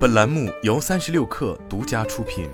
本栏目由三十六氪独家出品。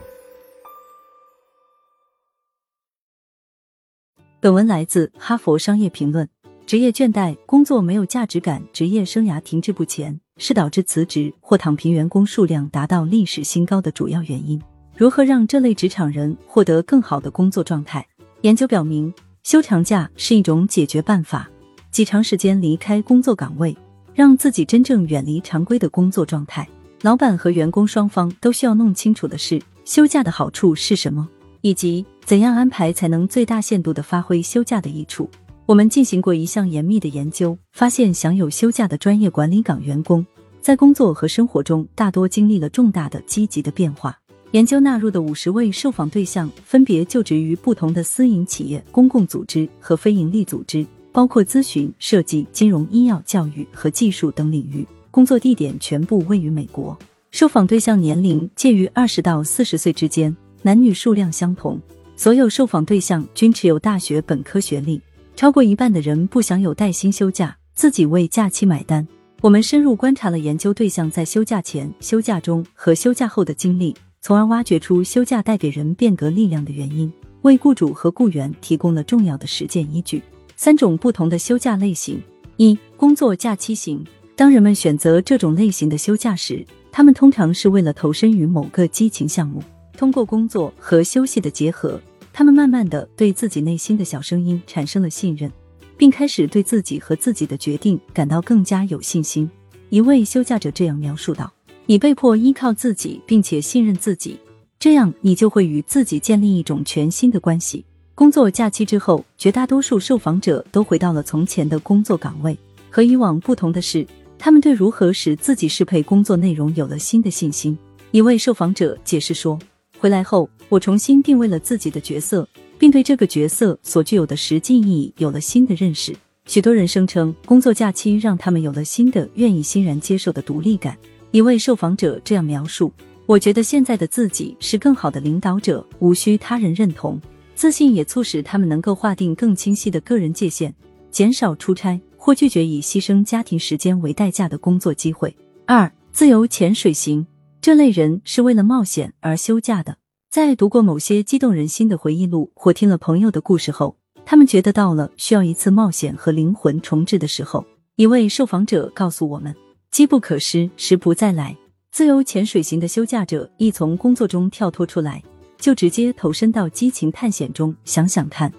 本文来自《哈佛商业评论》。职业倦怠、工作没有价值感、职业生涯停滞不前，是导致辞职或躺平员工数量达到历史新高的主要原因。如何让这类职场人获得更好的工作状态？研究表明，休长假是一种解决办法，即长时间离开工作岗位，让自己真正远离常规的工作状态。老板和员工双方都需要弄清楚的是，休假的好处是什么，以及怎样安排才能最大限度的发挥休假的益处。我们进行过一项严密的研究，发现享有休假的专业管理岗员工，在工作和生活中大多经历了重大的积极的变化。研究纳入的五十位受访对象分别就职于不同的私营企业、公共组织和非营利组织，包括咨询、设计、金融、医药、教育和技术等领域，工作地点全部位于美国。受访对象年龄介于二十到四十岁之间，男女数量相同，所有受访对象均持有大学本科学历。超过一半的人不享有带薪休假，自己为假期买单。我们深入观察了研究对象在休假前、休假中和休假后的经历，从而挖掘出休假带给人变革力量的原因，为雇主和雇员提供了重要的实践依据。三种不同的休假类型：一、工作假期型。当人们选择这种类型的休假时，他们通常是为了投身于某个激情项目，通过工作和休息的结合。他们慢慢的对自己内心的小声音产生了信任，并开始对自己和自己的决定感到更加有信心。一位休假者这样描述道：“你被迫依靠自己，并且信任自己，这样你就会与自己建立一种全新的关系。”工作假期之后，绝大多数受访者都回到了从前的工作岗位。和以往不同的是，他们对如何使自己适配工作内容有了新的信心。一位受访者解释说。回来后，我重新定位了自己的角色，并对这个角色所具有的实际意义有了新的认识。许多人声称，工作假期让他们有了新的、愿意欣然接受的独立感。一位受访者这样描述：“我觉得现在的自己是更好的领导者，无需他人认同。自信也促使他们能够划定更清晰的个人界限，减少出差或拒绝以牺牲家庭时间为代价的工作机会。”二、自由潜水型。这类人是为了冒险而休假的。在读过某些激动人心的回忆录或听了朋友的故事后，他们觉得到了需要一次冒险和灵魂重置的时候。一位受访者告诉我们：“机不可失，时不再来。”自由潜水型的休假者一从工作中跳脱出来，就直接投身到激情探险中。想想看，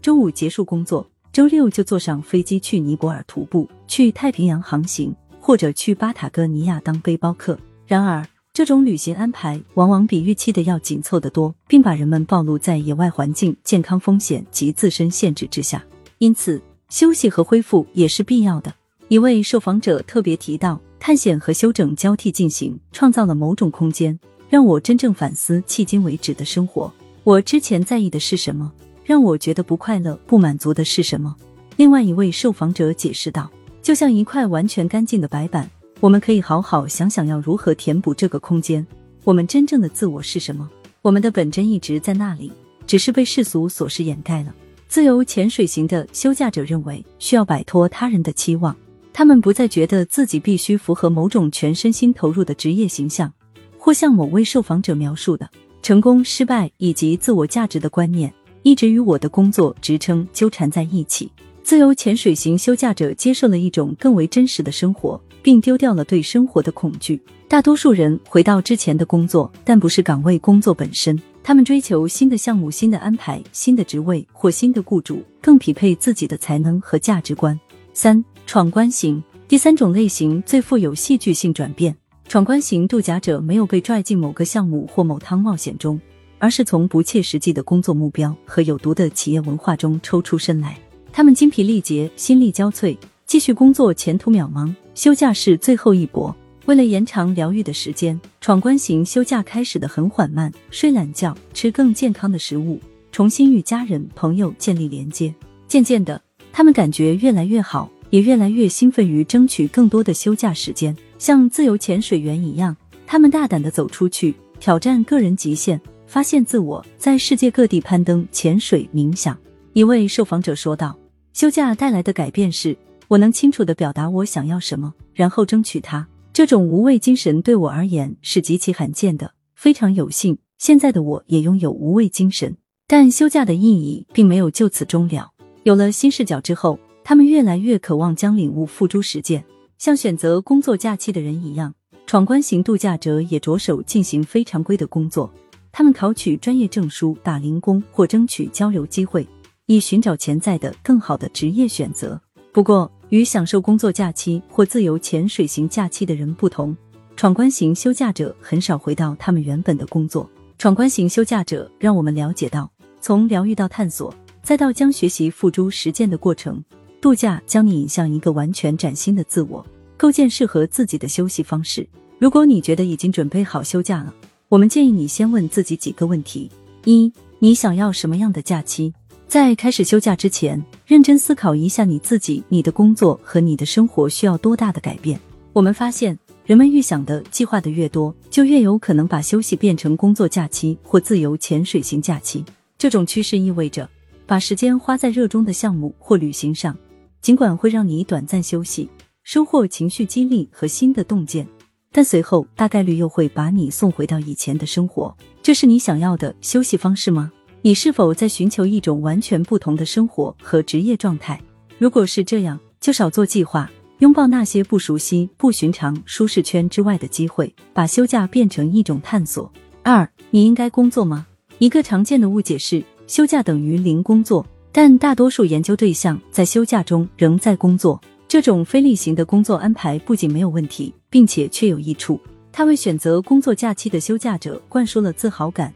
周五结束工作，周六就坐上飞机去尼泊尔徒步，去太平洋航行，或者去巴塔哥尼亚当背包客。然而，这种旅行安排往往比预期的要紧凑得多，并把人们暴露在野外环境、健康风险及自身限制之下。因此，休息和恢复也是必要的。一位受访者特别提到，探险和休整交替进行，创造了某种空间，让我真正反思迄今为止的生活。我之前在意的是什么？让我觉得不快乐、不满足的是什么？另外一位受访者解释道：“就像一块完全干净的白板。”我们可以好好想想要如何填补这个空间。我们真正的自我是什么？我们的本真一直在那里，只是被世俗琐事掩盖了。自由潜水型的休假者认为需要摆脱他人的期望，他们不再觉得自己必须符合某种全身心投入的职业形象，或像某位受访者描述的成功、失败以及自我价值的观念一直与我的工作职称纠缠在一起。自由潜水型休假者接受了一种更为真实的生活。并丢掉了对生活的恐惧。大多数人回到之前的工作，但不是岗位工作本身。他们追求新的项目、新的安排、新的职位或新的雇主，更匹配自己的才能和价值观。三、闯关型，第三种类型最富有戏剧性转变。闯关型度假者没有被拽进某个项目或某趟冒险中，而是从不切实际的工作目标和有毒的企业文化中抽出身来。他们精疲力竭，心力交瘁，继续工作前途渺茫。休假是最后一搏。为了延长疗愈的时间，闯关型休假开始的很缓慢，睡懒觉，吃更健康的食物，重新与家人朋友建立连接。渐渐的，他们感觉越来越好，也越来越兴奋于争取更多的休假时间。像自由潜水员一样，他们大胆的走出去，挑战个人极限，发现自我，在世界各地攀登、潜水、冥想。一位受访者说道：“休假带来的改变是。”我能清楚的表达我想要什么，然后争取它。这种无畏精神对我而言是极其罕见的，非常有幸，现在的我也拥有无畏精神。但休假的意义并没有就此终了。有了新视角之后，他们越来越渴望将领悟付诸实践，像选择工作假期的人一样，闯关型度假者也着手进行非常规的工作。他们考取专业证书、打零工或争取交流机会，以寻找潜在的更好的职业选择。不过，与享受工作假期或自由潜水型假期的人不同，闯关型休假者很少回到他们原本的工作。闯关型休假者让我们了解到，从疗愈到探索，再到将学习付诸实践的过程，度假将你引向一个完全崭新的自我，构建适合自己的休息方式。如果你觉得已经准备好休假了，我们建议你先问自己几个问题：一、你想要什么样的假期？在开始休假之前，认真思考一下你自己、你的工作和你的生活需要多大的改变。我们发现，人们预想的、计划的越多，就越有可能把休息变成工作假期或自由潜水型假期。这种趋势意味着，把时间花在热衷的项目或旅行上，尽管会让你短暂休息，收获情绪激励和新的洞见。但随后大概率又会把你送回到以前的生活，这是你想要的休息方式吗？你是否在寻求一种完全不同的生活和职业状态？如果是这样，就少做计划，拥抱那些不熟悉、不寻常、舒适圈之外的机会，把休假变成一种探索。二，你应该工作吗？一个常见的误解是休假等于零工作，但大多数研究对象在休假中仍在工作。这种非例行的工作安排不仅没有问题，并且确有益处。他为选择工作假期的休假者灌输了自豪感，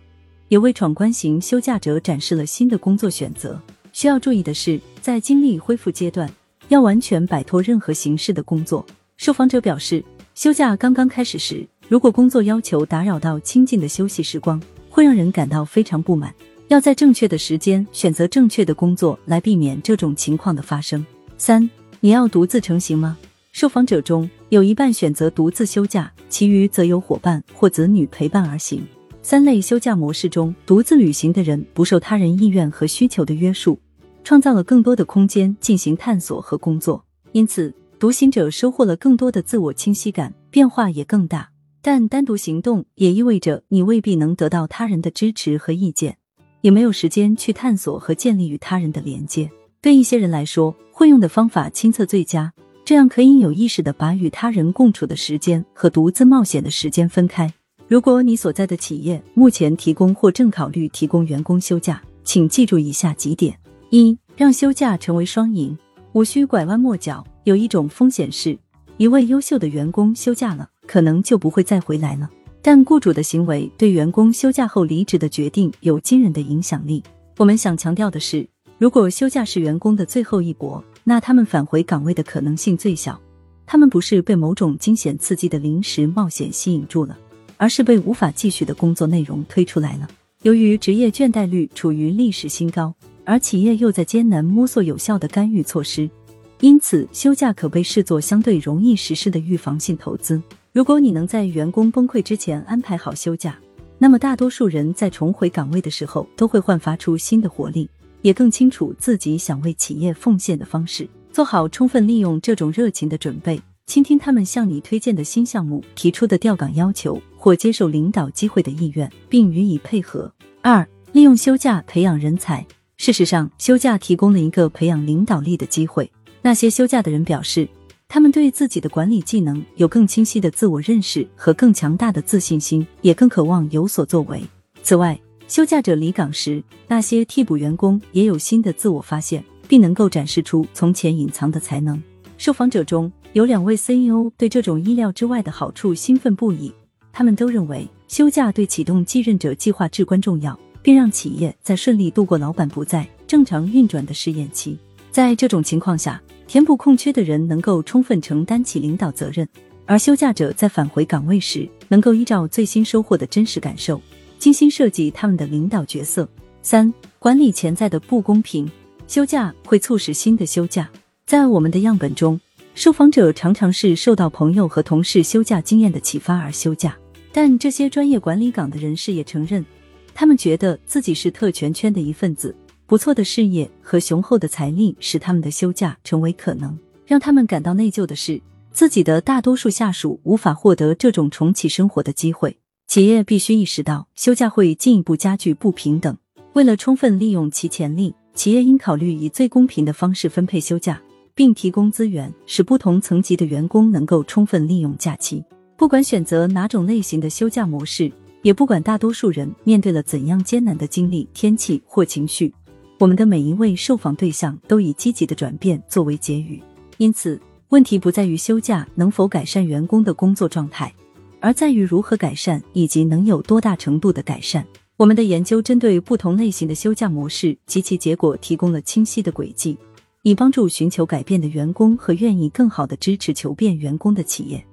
也为闯关型休假者展示了新的工作选择。需要注意的是，在精力恢复阶段，要完全摆脱任何形式的工作。受访者表示，休假刚刚开始时，如果工作要求打扰到清静的休息时光，会让人感到非常不满。要在正确的时间选择正确的工作，来避免这种情况的发生。三。你要独自成行吗？受访者中有一半选择独自休假，其余则有伙伴或子女陪伴而行。三类休假模式中，独自旅行的人不受他人意愿和需求的约束，创造了更多的空间进行探索和工作。因此，独行者收获了更多的自我清晰感，变化也更大。但单独行动也意味着你未必能得到他人的支持和意见，也没有时间去探索和建立与他人的连接。对一些人来说，会用的方法亲测最佳，这样可以有意识的把与他人共处的时间和独自冒险的时间分开。如果你所在的企业目前提供或正考虑提供员工休假，请记住以下几点：一、让休假成为双赢，无需拐弯抹角。有一种风险是，一位优秀的员工休假了，可能就不会再回来了。但雇主的行为对员工休假后离职的决定有惊人的影响力。我们想强调的是。如果休假是员工的最后一搏，那他们返回岗位的可能性最小。他们不是被某种惊险刺激的临时冒险吸引住了，而是被无法继续的工作内容推出来了。由于职业倦怠率处于历史新高，而企业又在艰难摸索有效的干预措施，因此休假可被视作相对容易实施的预防性投资。如果你能在员工崩溃之前安排好休假，那么大多数人在重回岗位的时候都会焕发出新的活力。也更清楚自己想为企业奉献的方式，做好充分利用这种热情的准备，倾听他们向你推荐的新项目提出的调岗要求或接受领导机会的意愿，并予以配合。二、利用休假培养人才。事实上，休假提供了一个培养领导力的机会。那些休假的人表示，他们对自己的管理技能有更清晰的自我认识和更强大的自信心，也更渴望有所作为。此外，休假者离岗时，那些替补员工也有新的自我发现，并能够展示出从前隐藏的才能。受访者中有两位 CEO 对这种意料之外的好处兴奋不已，他们都认为休假对启动继任者计划至关重要，并让企业在顺利度过老板不在正常运转的试验期。在这种情况下，填补空缺的人能够充分承担起领导责任，而休假者在返回岗位时，能够依照最新收获的真实感受。精心设计他们的领导角色。三、管理潜在的不公平。休假会促使新的休假。在我们的样本中，受访者常常是受到朋友和同事休假经验的启发而休假。但这些专业管理岗的人士也承认，他们觉得自己是特权圈的一份子。不错的事业和雄厚的财力使他们的休假成为可能。让他们感到内疚的是，自己的大多数下属无法获得这种重启生活的机会。企业必须意识到，休假会进一步加剧不平等。为了充分利用其潜力，企业应考虑以最公平的方式分配休假，并提供资源，使不同层级的员工能够充分利用假期。不管选择哪种类型的休假模式，也不管大多数人面对了怎样艰难的经历、天气或情绪，我们的每一位受访对象都以积极的转变作为结语。因此，问题不在于休假能否改善员工的工作状态，而在于如何改善以及能有多大程度的改善。我们的研究针对不同类型的休假模式及其结果提供了清晰的轨迹，以帮助寻求改变的员工和愿意更好的支持求变员工的企业。